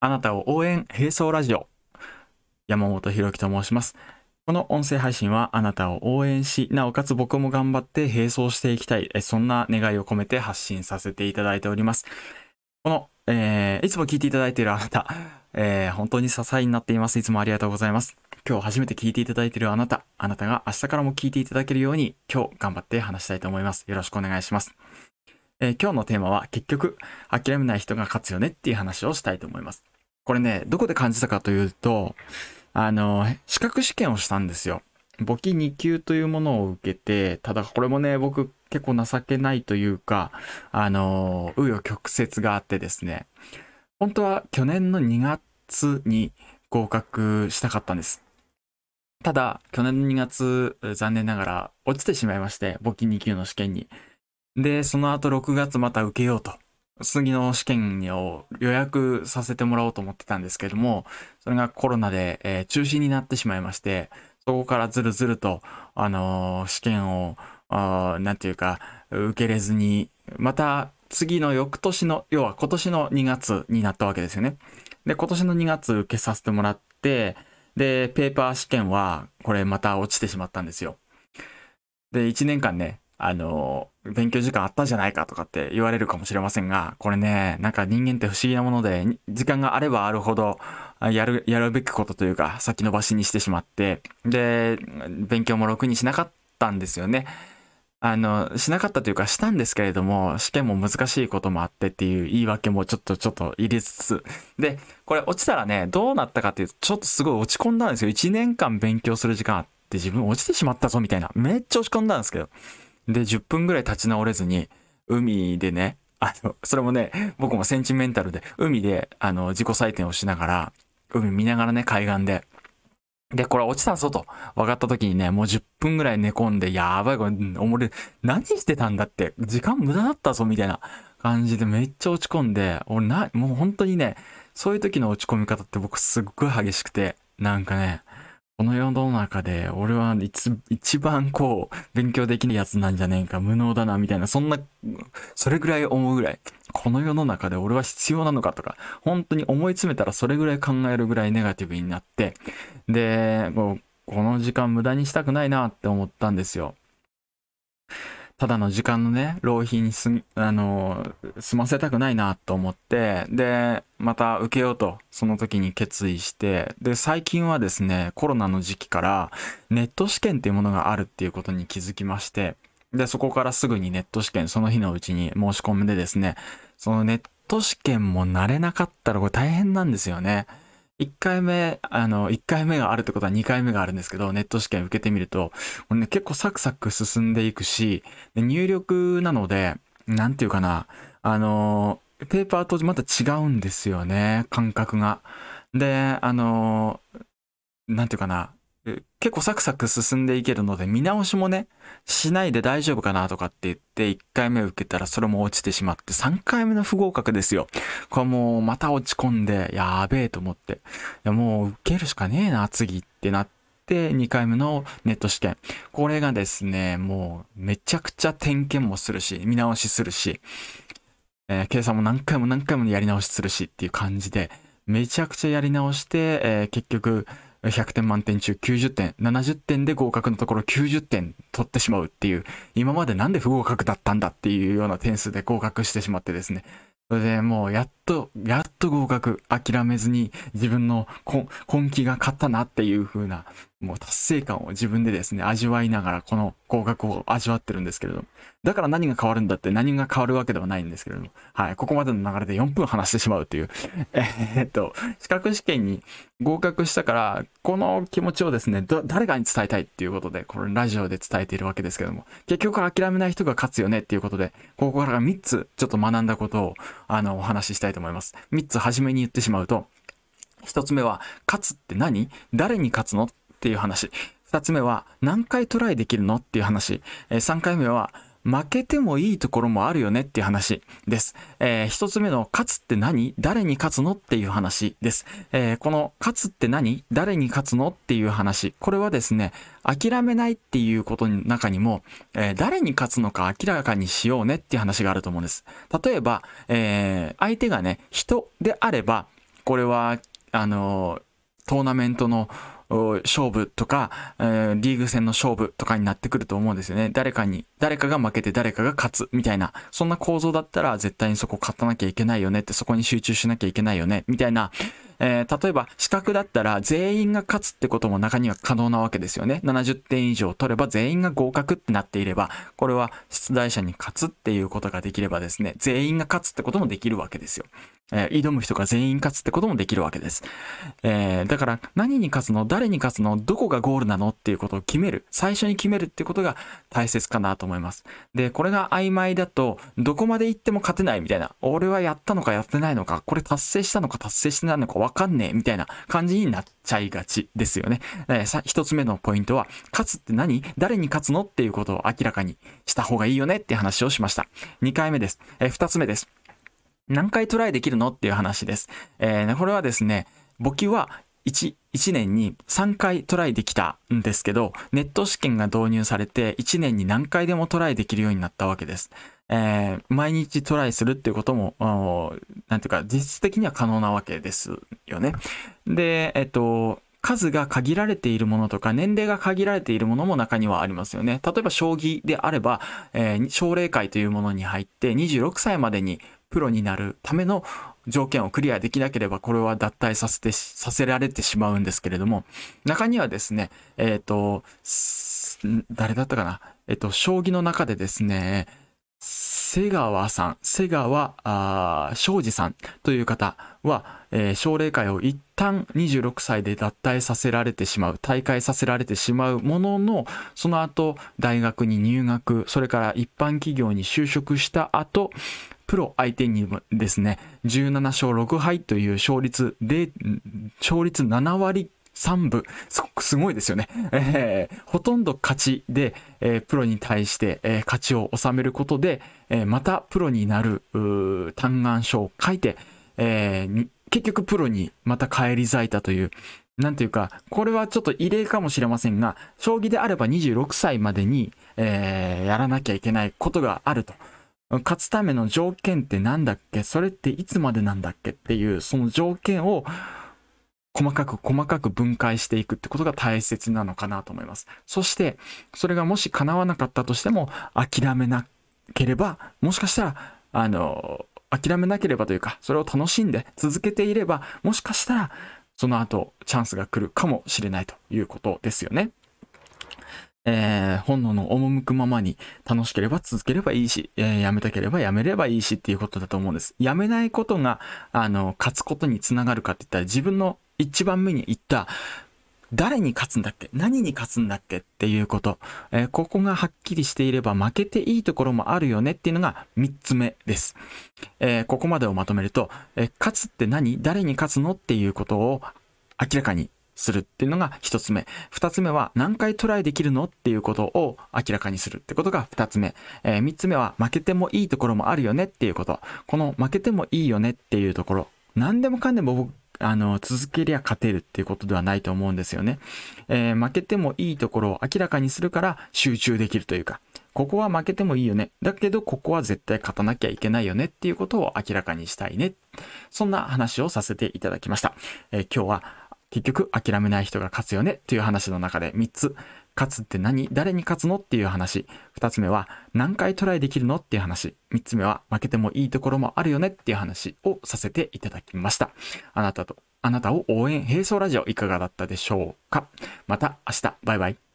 あなたを応援並走ラジオ。山本博樹と申します。この音声配信はあなたを応援しなおかつ僕も頑張って並走していきたいそんな願いを込めて発信させていただいております。この、えー、いつも聞いていただいているあなた、えー、本当に支えになっています。いつもありがとうございます。今日初めて聞いていただいているあなたあなたが明日からも聞いていただけるように今日頑張って話したいと思います。よろしくお願いします。えー、今日のテーマは結局諦めない人が勝つよねっていう話をしたいと思います。これね、どこで感じたかというと、あの、資格試験をしたんですよ。簿記2級というものを受けて、ただこれもね、僕結構情けないというか、あの、紆余曲折があってですね、本当は去年の2月に合格したかったんです。ただ、去年の2月、残念ながら落ちてしまいまして、簿記2級の試験に。で、その後6月また受けようと。次の試験を予約させてもらおうと思ってたんですけども、それがコロナで、えー、中止になってしまいまして、そこからずるずると、あのー、試験を、なんていうか、受けれずに、また次の翌年の、要は今年の2月になったわけですよね。で、今年の2月受けさせてもらって、で、ペーパー試験は、これまた落ちてしまったんですよ。で、1年間ね、あの、勉強時間あったじゃないかとかって言われるかもしれませんが、これね、なんか人間って不思議なもので、時間があればあるほど、やる、やるべきことというか、先延ばしにしてしまって、で、勉強もろくにしなかったんですよね。あの、しなかったというか、したんですけれども、試験も難しいこともあってっていう言い訳もちょっとちょっと入れつつ。で、これ落ちたらね、どうなったかっていうと、ちょっとすごい落ち込んだんですよ。1年間勉強する時間あって自分落ちてしまったぞみたいな。めっちゃ落ち込んだんですけど。で、10分ぐらい立ち直れずに、海でね、あの、それもね、僕もセンチメンタルで、海で、あの、自己採点をしながら、海見ながらね、海岸で、で、これ落ちたぞと分かった時にね、もう10分ぐらい寝込んで、やばい、これ、俺、何してたんだって、時間無駄だったぞ、みたいな感じでめっちゃ落ち込んで、俺な、もう本当にね、そういう時の落ち込み方って僕すっごい激しくて、なんかね、この世の中で俺は一番こう勉強できないやつなんじゃねえか無能だなみたいなそんなそれぐらい思うぐらい。この世の中で俺は必要なのかとか本当に思い詰めたらそれぐらい考えるぐらいネガティブになってでこの時間無駄にしたくないなって思ったんですよ。ただの時間のね、浪費にす、あの、済ませたくないなと思って、で、また受けようと、その時に決意して、で、最近はですね、コロナの時期からネット試験っていうものがあるっていうことに気づきまして、で、そこからすぐにネット試験、その日のうちに申し込んでですね、そのネット試験も慣れなかったらこれ大変なんですよね。1回目、あの、1回目があるってことは2回目があるんですけど、ネット試験受けてみると、これね、結構サクサク進んでいくし、入力なので、なんていうかな、あの、ペーパーとまた違うんですよね、感覚が。で、あの、なんていうかな、結構サクサク進んでいけるので、見直しもね、しないで大丈夫かなとかって言って、1回目受けたらそれも落ちてしまって、3回目の不合格ですよ。これもうまた落ち込んで、やべえと思って、いやもう受けるしかねえな、次ってなって、2回目のネット試験。これがですね、もうめちゃくちゃ点検もするし、見直しするし、えー、計算も何回も何回もやり直しするしっていう感じで、めちゃくちゃやり直して、えー、結局、100点満点中90点、70点で合格のところ90点取ってしまうっていう、今までなんで不合格だったんだっていうような点数で合格してしまってですね。それでもうやっと、やっと合格、諦めずに自分の根気が勝ったなっていう風な、もう達成感を自分でですね、味わいながらこの合格を味わってるんですけれども。だから何が変わるんだって何が変わるわけではないんですけれども。はい。ここまでの流れで4分話してしまうという。え、っと、資格試験に合格したから、この気持ちをですね、誰かに伝えたいっていうことで、これラジオで伝えているわけですけども、結局諦めない人が勝つよねっていうことで、ここからが3つちょっと学んだことを、あの、お話ししたいと思います。と思います3つ初めに言ってしまうと、1つ目は、勝つって何？誰に勝つの？っていう話。2つ目は、何回トライできるの？っていう話。3回目は、負けてもいいところもあるよねっていう話です。えー、一つ目の勝つって何？誰に勝つのっていう話です。えー、この勝つって何？誰に勝つのっていう話。これはですね、諦めないっていうことの中にも、えー、誰に勝つのか明らかにしようねっていう話があると思うんです。例えば、え、相手がね、人であれば、これは、あの、トーナメントの勝負とか、え、リーグ戦の勝負とかになってくると思うんですよね。誰かに、誰かが負けて誰かが勝つみたいな、そんな構造だったら絶対にそこ勝たなきゃいけないよねって、そこに集中しなきゃいけないよね、みたいな、えー、例えば資格だったら全員が勝つってことも中には可能なわけですよね。70点以上取れば全員が合格ってなっていれば、これは出題者に勝つっていうことができればですね、全員が勝つってこともできるわけですよ。えー、挑む人が全員勝つってこともできるわけです。えー、だから何に勝つの誰に勝つのどこがゴールなのっていうことを決める。最初に決めるってことが大切かなと思います。で、これが曖昧だと、どこまで行っても勝てないみたいな。俺はやったのかやってないのか、これ達成したのか達成してないのかわかんねえみたいな感じになっちゃいがちですよね。えー、さ、一つ目のポイントは、勝つって何？誰に勝つの？っていうことを明らかにした方がいいよねって話をしました。2回目です。えー、2つ目です。何回トライできるのっていう話です。えー、これはですね、簿記は1、1年に3回トライできたんですけど、ネット試験が導入されて1年に何回でもトライできるようになったわけです。えー、毎日トライするっていうことも、なんていうか実質的には可能なわけですよね。で、えっと、数が限られているものとか、年齢が限られているものも中にはありますよね。例えば将棋であれば、えー、奨励会というものに入って26歳までにプロになるための条件をクリアできなければこれは脱退させて、させられてしまうんですけれども、中にはですね、えっ、ー、と、誰だったかな？えっ、ー、と、将棋の中でですね、瀬川さん、瀬川昌司さんという方は、えー、奨励会を一旦26歳で脱退させられてしまう、大会させられてしまうものの、その後、大学に入学、それから一般企業に就職した後、プロ相手にですね、17勝6敗という勝率で、勝率7割3部、すごいですよね。えー、ほとんど勝ちで、えー、プロに対して、えー、勝ちを収めることで、えまたプロになる、嘆願書を書いて、え結局プロにまた返り咲いたという、なんていうか、これはちょっと異例かもしれませんが、将棋であれば26歳までに、えやらなきゃいけないことがあると。勝つための条件って何だっけ？それっていつまでなんだっけっていう、その条件を細かく細かく分解していくってことが大切なのかなと思います。そして、それがもし叶わなかったとしても、諦めなければ、もしかしたら、あの、諦めなければというか、それを楽しんで続けていれば、もしかしたら、その後、チャンスが来るかもしれないということですよね。えー、本能の赴くままに楽しければ続ければいいし、えー、やめたければやめればいいしっていうことだと思うんです。やめないことが、あの、勝つことにつながるかって言ったら自分の一番目に言った誰に勝つんだっけ？何に勝つんだっけっていうこと、えー、ここがはっきりしていれば負けていいところもあるよねっていうのが3つ目です。えー、ここまでをまとめると、えー、勝つって何？誰に勝つの？っていうことを明らかにするっていうのが一つ目。二つ目は何回トライできるのっていうことを明らかにするってことが二つ目。えー、三つ目は負けてもいいところもあるよねっていうこと。この負けてもいいよねっていうところ。何でもかんでも僕、あの、続けりゃ勝てるっていうことではないと思うんですよね。えー、負けてもいいところを明らかにするから集中できるというか、ここは負けてもいいよね。だけど、ここは絶対勝たなきゃいけないよねっていうことを明らかにしたいね。そんな話をさせていただきました。えー、今日は結局諦めない人が勝つよねっていう話の中で3つ。勝つって何？誰に勝つのっていう話。2つ目は何回トライできるのっていう話。3つ目は負けてもいいところもあるよねっていう話をさせていただきました。あなたと、あなたを応援並走ラジオいかがだったでしょうか？また明日。バイバイ。